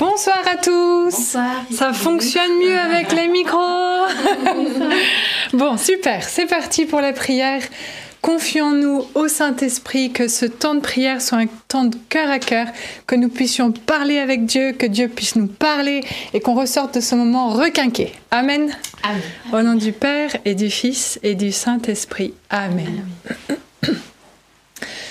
Bonsoir à tous. Bonsoir. Ça fonctionne mieux avec les micros. bon, super. C'est parti pour la prière. Confions-nous au Saint-Esprit que ce temps de prière soit un temps de cœur à cœur, que nous puissions parler avec Dieu, que Dieu puisse nous parler et qu'on ressorte de ce moment requinqué. Amen. Amen. Au nom du Père et du Fils et du Saint-Esprit. Amen.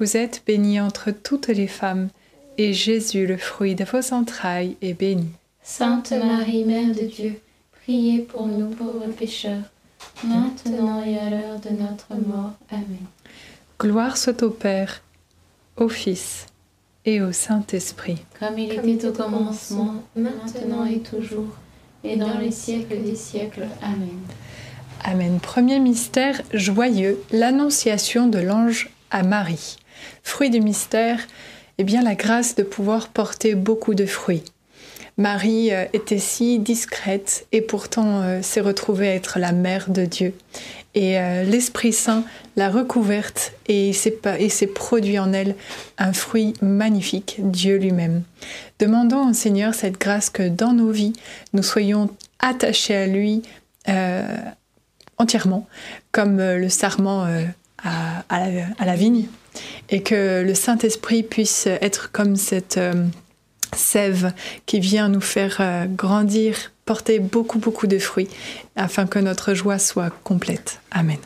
Vous êtes bénie entre toutes les femmes, et Jésus, le fruit de vos entrailles, est béni. Sainte Marie, Mère de Dieu, priez pour nous pauvres pécheurs, maintenant et à l'heure de notre mort. Amen. Gloire soit au Père, au Fils et au Saint-Esprit. Comme il était au commencement, maintenant et toujours, et dans les siècles des siècles. Amen. Amen. Premier mystère joyeux, l'annonciation de l'ange à Marie. Fruit du mystère, eh bien la grâce de pouvoir porter beaucoup de fruits. Marie euh, était si discrète et pourtant euh, s'est retrouvée être la mère de Dieu. Et euh, l'Esprit Saint l'a recouverte et s'est produit en elle un fruit magnifique, Dieu lui-même. Demandons au Seigneur cette grâce que dans nos vies, nous soyons attachés à lui entièrement, comme le sarment à, la, à, la, vigne, et que le Saint-Esprit puisse être comme cette sève qui vient nous faire euh, grandir, porter beaucoup, beaucoup de fruits, afin que notre joie soit complète. Amen.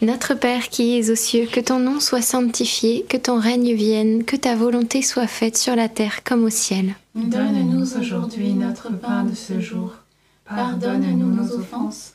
Notre Père qui es aux cieux, que ton nom soit sanctifié, que ton règne vienne, que ta volonté soit faite sur la terre comme au ciel. Donne-nous aujourd'hui notre pain de ce jour. Pardonne-nous nos offenses,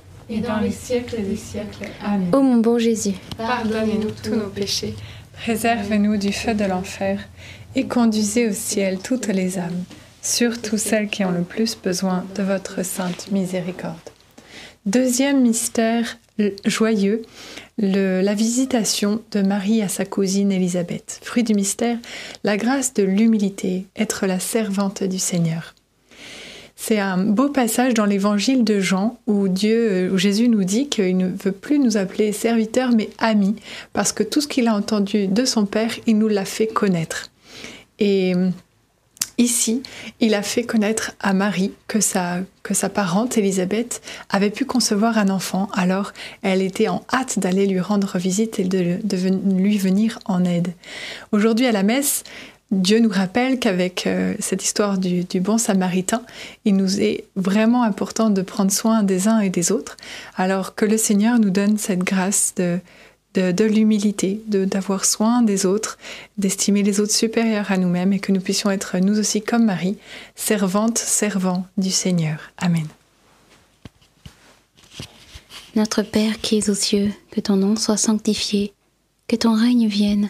et dans les siècles des siècles. Amen. Ô mon bon Jésus, Pardonnez-nous tous nos péchés, préservez-nous du feu de l'enfer, et conduisez au ciel toutes les âmes, surtout celles qui ont le plus besoin de votre sainte miséricorde. Deuxième mystère joyeux, le- la visitation de Marie à sa cousine Élisabeth. Fruit du mystère, la grâce de l'humilité, être la servante du Seigneur. C'est un beau passage dans l'évangile de Jean où Dieu, où Jésus nous dit qu'il ne veut plus nous appeler serviteurs mais amis parce que tout ce qu'il a entendu de son Père, il nous l'a fait connaître. Et ici, il a fait connaître à Marie que sa, que sa parente Élisabeth avait pu concevoir un enfant. Alors, elle était en hâte d'aller lui rendre visite et de, de lui venir en aide. Aujourd'hui, à la messe, Dieu nous rappelle qu'avec euh, cette histoire du, bon samaritain, il nous est vraiment important de prendre soin des uns et des autres, alors que le Seigneur nous donne cette grâce de, de, de l'humilité, d'avoir soin des autres, d'estimer les autres supérieurs à nous-mêmes et que nous puissions être nous aussi comme Marie, servantes, servants du Seigneur. Amen. Notre Père qui es aux cieux, que ton nom soit sanctifié, que ton règne vienne,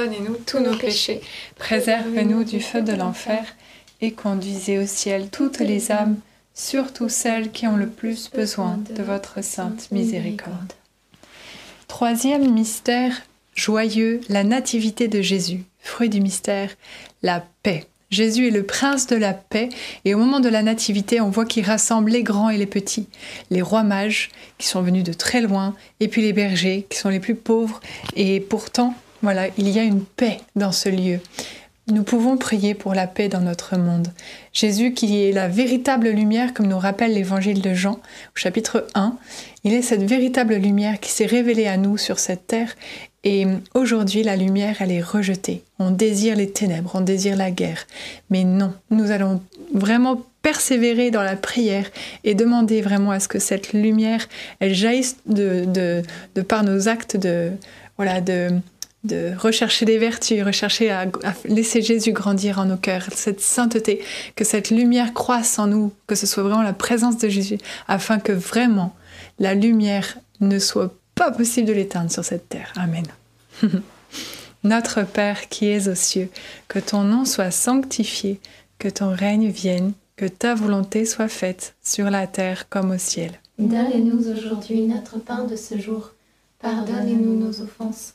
Pardonnez-nous tous nos péchés, préservez-nous du feu de l'enfer, et conduisez au ciel toutes les âmes, surtout celles qui ont le plus besoin de votre sainte miséricorde. Troisième mystère joyeux, la nativité de Jésus. Fruit du mystère, la paix. Jésus est le prince de la paix et au moment de la nativité, on voit qu'il rassemble les grands et les petits, les rois mages qui sont venus de très loin et puis les bergers qui sont les plus pauvres et pourtant, voilà, il y a une paix dans ce lieu. Nous pouvons prier pour la paix dans notre monde. Jésus, qui est la véritable lumière, comme nous rappelle l'évangile de Jean au chapitre 1, il est cette véritable lumière qui s'est révélée à nous sur cette terre. Et aujourd'hui, la lumière, elle est rejetée. On désire les ténèbres, on désire la guerre. Mais non, nous allons vraiment persévérer dans la prière et demander vraiment à ce que cette lumière, elle jaillisse de, de, de par nos actes de, voilà, de, de rechercher des vertus, rechercher à, laisser Jésus grandir en nos cœurs, cette sainteté, que cette lumière croisse en nous, que ce soit vraiment la présence de Jésus, afin que vraiment la lumière ne soit pas possible de l'éteindre sur cette terre. Amen. Notre Père qui es aux cieux, que ton nom soit sanctifié, que ton règne vienne, que ta volonté soit faite sur la terre comme au ciel. Donne-nous aujourd'hui notre pain de ce jour. Pardonne-nous nos offenses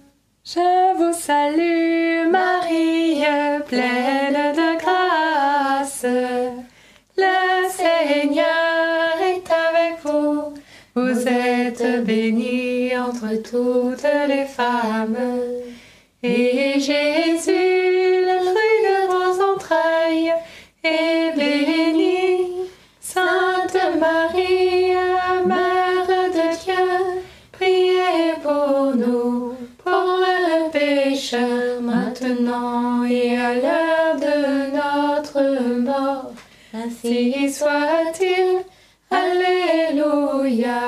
Je vous salue Marie, pleine de grâce. Le Seigneur est avec vous. Vous êtes bénie entre toutes les femmes. Et Jésus, pécheurs, maintenant et à l'heure de notre mort. Ainsi soit-il. Alléluia.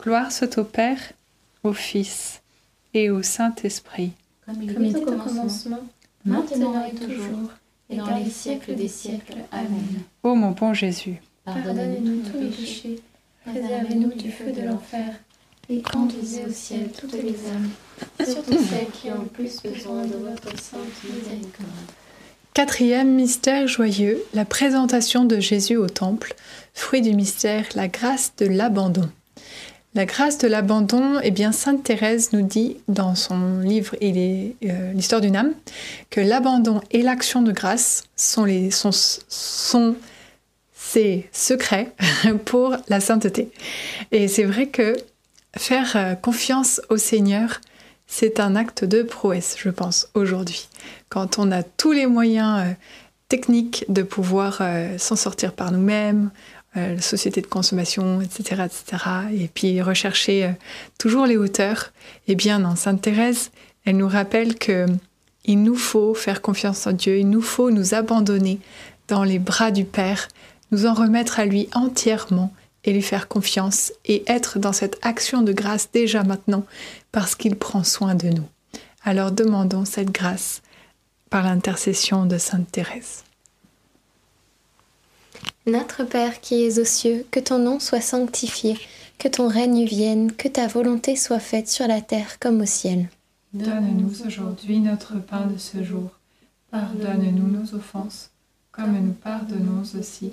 Gloire soit au Père, au Fils et au Saint-Esprit. Comme il était au commencement, maintenant et toujours, et dans les siècles des siècles. Amen. Ô mon bon Jésus, Pardonnez-nous tous nos péchés, préservez-nous du feu de l'enfer, et conduisez au ciel toutes les âmes, surtout celles qui ont le plus besoin de votre sainte miséricorde. Quatrième mystère joyeux, la présentation de Jésus au Temple. Fruit du mystère, la grâce de l'abandon. La grâce de l'abandon, eh bien, Sainte Thérèse nous dit dans son livre euh, L'histoire d'une âme que l'abandon et l'action de grâce sont, les, sont, sont ses secrets pour la sainteté. Et c'est vrai que faire euh, confiance au Seigneur, c'est un acte de prouesse, je pense, aujourd'hui. Quand on a tous les moyens euh, techniques de pouvoir euh, s'en sortir par nous-mêmes, la société de consommation, etc., etc., et puis rechercher toujours les hauteurs, eh bien, non, Sainte Thérèse, elle nous rappelle que il nous faut faire confiance en Dieu, il nous faut nous abandonner dans les bras du Père, nous en remettre à lui entièrement et lui faire confiance et être dans cette action de grâce déjà maintenant parce qu'il prend soin de nous. Alors demandons cette grâce par l'intercession de Sainte Thérèse. Notre Père qui es aux cieux, que ton nom soit sanctifié, que ton règne vienne, que ta volonté soit faite sur la terre comme au ciel. Donne-nous aujourd'hui notre pain de ce jour. Pardonne-nous nos offenses, comme nous pardonnons aussi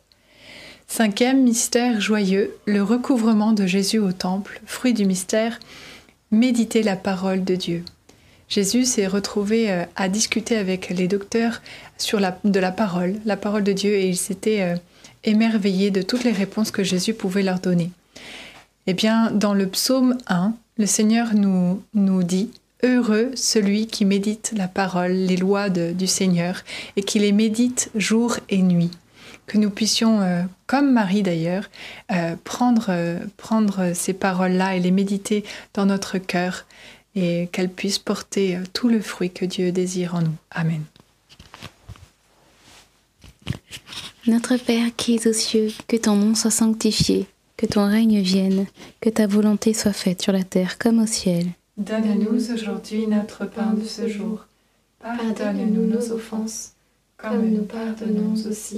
Cinquième mystère joyeux, le recouvrement de Jésus au temple, fruit du mystère, méditer la parole de Dieu. Jésus s'est retrouvé euh, à discuter avec les docteurs sur de la parole, la parole de Dieu, et ils s'étaient euh, émerveillés de toutes les réponses que Jésus pouvait leur donner. Eh bien, dans le psaume 1, le Seigneur nous, dit Heureux celui qui médite la parole, les lois du Seigneur, et qui les médite jour et nuit. Que nous puissions, euh, comme Marie d'ailleurs, euh, prendre, euh, prendre ces paroles-là et les méditer dans notre cœur, et qu'elles puissent porter euh, tout le fruit que Dieu désire en nous. Amen. Notre Père qui es aux cieux, que ton nom soit sanctifié, que ton règne vienne, que ta volonté soit faite sur la terre comme au ciel. Donne-nous aujourd'hui notre pain de ce jour. Pardonne-nous nos offenses, comme nous pardonnons aussi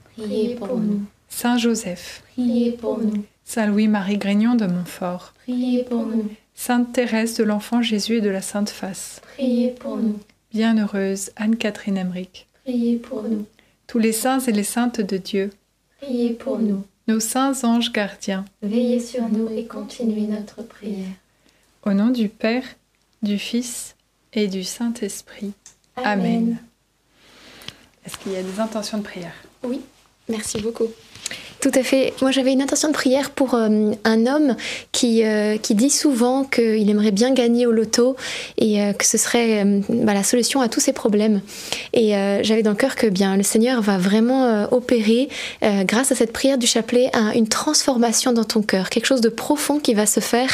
Priez pour nous. Saint Joseph, Priez pour nous. Saint Louis-Marie Grignon de Montfort, Priez pour nous. Sainte Thérèse de l'Enfant Jésus et de la Sainte Face, Priez pour nous. Bienheureuse Anne-Catherine Emmerich, Priez pour nous. tous les saints et les saintes de Dieu, Priez pour nous. nos saints anges gardiens, Veillez sur nous et continuez notre prière. au nom du Père, du Fils et du Saint-Esprit. Amen. Est-ce qu'il y a des intentions de prière? Oui, merci beaucoup. Tout à fait. Moi, j'avais une intention de prière pour euh, un homme qui, euh, qui dit souvent qu'il aimerait bien gagner au loto et euh, que ce serait bah, la solution à tous ses problèmes. Et j'avais dans le cœur que bien le Seigneur va vraiment opérer, grâce à cette prière du chapelet, un- une transformation dans ton cœur, quelque chose de profond qui va se faire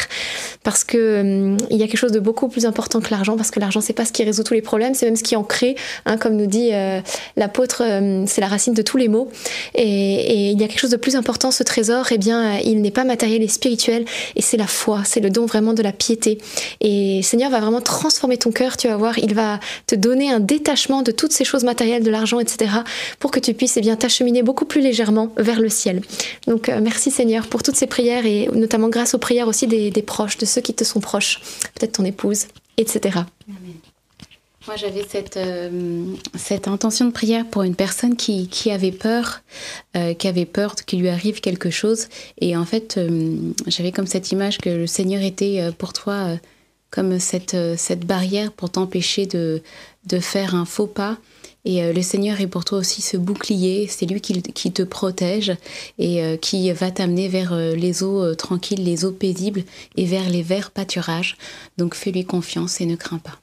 parce que il y a quelque chose de beaucoup plus important que l'argent, parce que l'argent c'est pas ce qui résout tous les problèmes, c'est même ce qui en crée, hein, comme nous dit l'apôtre, c'est la racine de tous les maux. Et, et il y a quelque chose de plus important, ce trésor, eh bien, euh, il n'est pas matériel et spirituel, et c'est la foi, c'est le don vraiment de la piété. Et Seigneur va vraiment transformer ton cœur, tu vas voir, il va te donner un détachement de toutes ces choses matérielles, de l'argent, etc., pour que tu puisses eh bien t'acheminer beaucoup plus légèrement vers le ciel. Donc euh, merci Seigneur pour toutes ces prières et notamment grâce aux prières aussi des, des proches, de ceux qui te sont proches, peut-être ton épouse, etc. Moi, j'avais cette, euh, cette intention de prière pour une personne qui, avait peur, euh, qui avait peur qu'il lui arrive quelque chose. Et en fait, euh, j'avais comme cette image que le Seigneur était euh, pour toi euh, comme cette, euh, barrière pour t'empêcher de, de faire un faux pas. Et le Seigneur est pour toi aussi ce bouclier, c'est lui qui, qui, te protège et qui va t'amener vers les eaux tranquilles, les eaux paisibles et vers les verts pâturages. Donc fais-lui confiance et ne crains pas.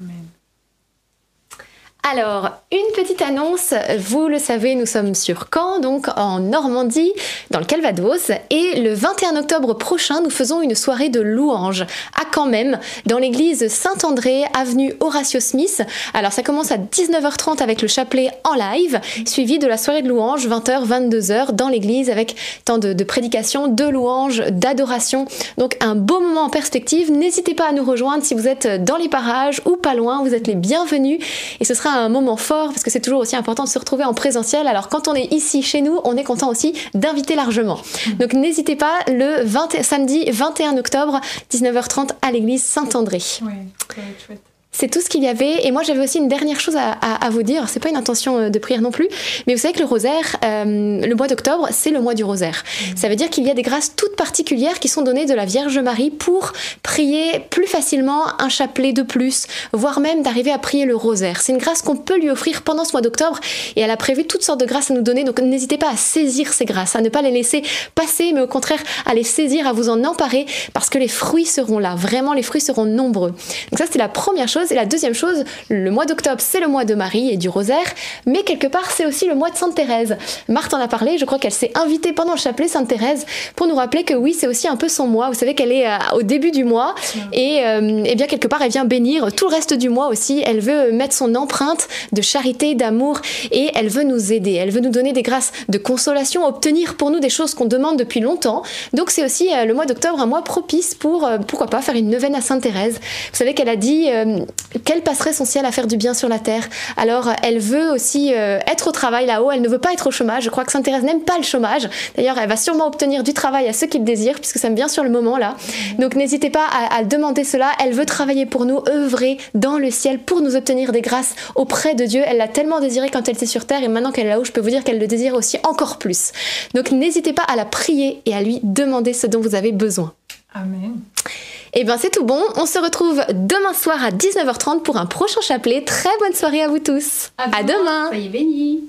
Amen. Alors, une petite annonce, vous le savez, nous sommes sur Caen, donc en Normandie, dans le Calvados, et le 21 octobre prochain, nous faisons une soirée de louanges à Caen même, dans l'église Saint-André, avenue Horatio Smith. Alors, ça commence à 19h30 avec le chapelet en live, suivi de la soirée de louanges, 20h, 22h, dans l'église, avec tant de, de prédications, de louanges, d'adoration. Donc, un beau moment en perspective. N'hésitez pas à nous rejoindre si vous êtes dans les parages ou pas loin, vous êtes les bienvenus, et ce sera moment fort parce que c'est toujours aussi important de se retrouver en présentiel. Alors quand on est ici chez nous, on est content aussi d'inviter largement. Mm. Donc n'hésitez pas le 20, samedi 21 octobre 19h30 à l'église Saint-André. Oui. C'est tout ce qu'il y avait. Et moi, j'avais aussi une dernière chose à, vous dire. C'est pas une intention euh, de prière non plus, mais vous savez que le rosaire, euh, le mois d'octobre, c'est le mois du rosaire. Mmh. Ça veut dire qu'il y a des grâces toutes particulières qui sont données de la Vierge Marie pour prier plus facilement un chapelet de plus, voire même d'arriver à prier le rosaire. C'est une grâce qu'on peut lui offrir pendant ce mois d'octobre et elle a prévu toutes sortes de grâces à nous donner. Donc n'hésitez pas à saisir ces grâces, à ne pas les laisser passer, mais au contraire à les saisir, à vous en emparer parce que les fruits seront là. Vraiment, les fruits seront nombreux. Donc ça, c'est la première chose. Et la deuxième chose, le mois d'octobre, c'est le mois de Marie et du rosaire, mais quelque part, c'est aussi le mois de Sainte Thérèse. Marthe en a parlé, je crois qu'elle s'est invitée pendant le chapelet Sainte Thérèse pour nous rappeler que oui, c'est aussi un peu son mois. Vous savez qu'elle est euh, au début du mois et, euh, et bien quelque part, elle vient bénir tout le reste du mois aussi. Elle veut mettre son empreinte de charité, d'amour et elle veut nous aider. Elle veut nous donner des grâces de consolation, obtenir pour nous des choses qu'on demande depuis longtemps. Donc c'est aussi euh, le mois d'octobre un mois propice pour, pourquoi pas, faire une neuvaine à Sainte Thérèse. Vous savez qu'elle a dit qu'elle passerait son ciel à faire du bien sur la terre? Alors elle veut aussi euh, être au travail là-haut, elle ne veut pas être au chômage. Je crois que Sainte Thérèse n'aime pas le chômage. D'ailleurs, elle va sûrement obtenir du travail à ceux qui le désirent, puisque ça me vient sur le moment là. Donc n'hésitez pas à, demander cela. Elle veut travailler pour nous, œuvrer dans le ciel pour nous obtenir des grâces auprès de Dieu. Elle l'a tellement désiré quand elle était sur terre et maintenant qu'elle est là-haut, je peux vous dire qu'elle le désire aussi encore plus. Donc n'hésitez pas à la prier et à lui demander ce dont vous avez besoin. Amen. Et eh bien c'est tout bon, on se retrouve demain soir à 19h30 pour un prochain chapelet. Très bonne soirée à vous tous. À, demain. Soyez bénis.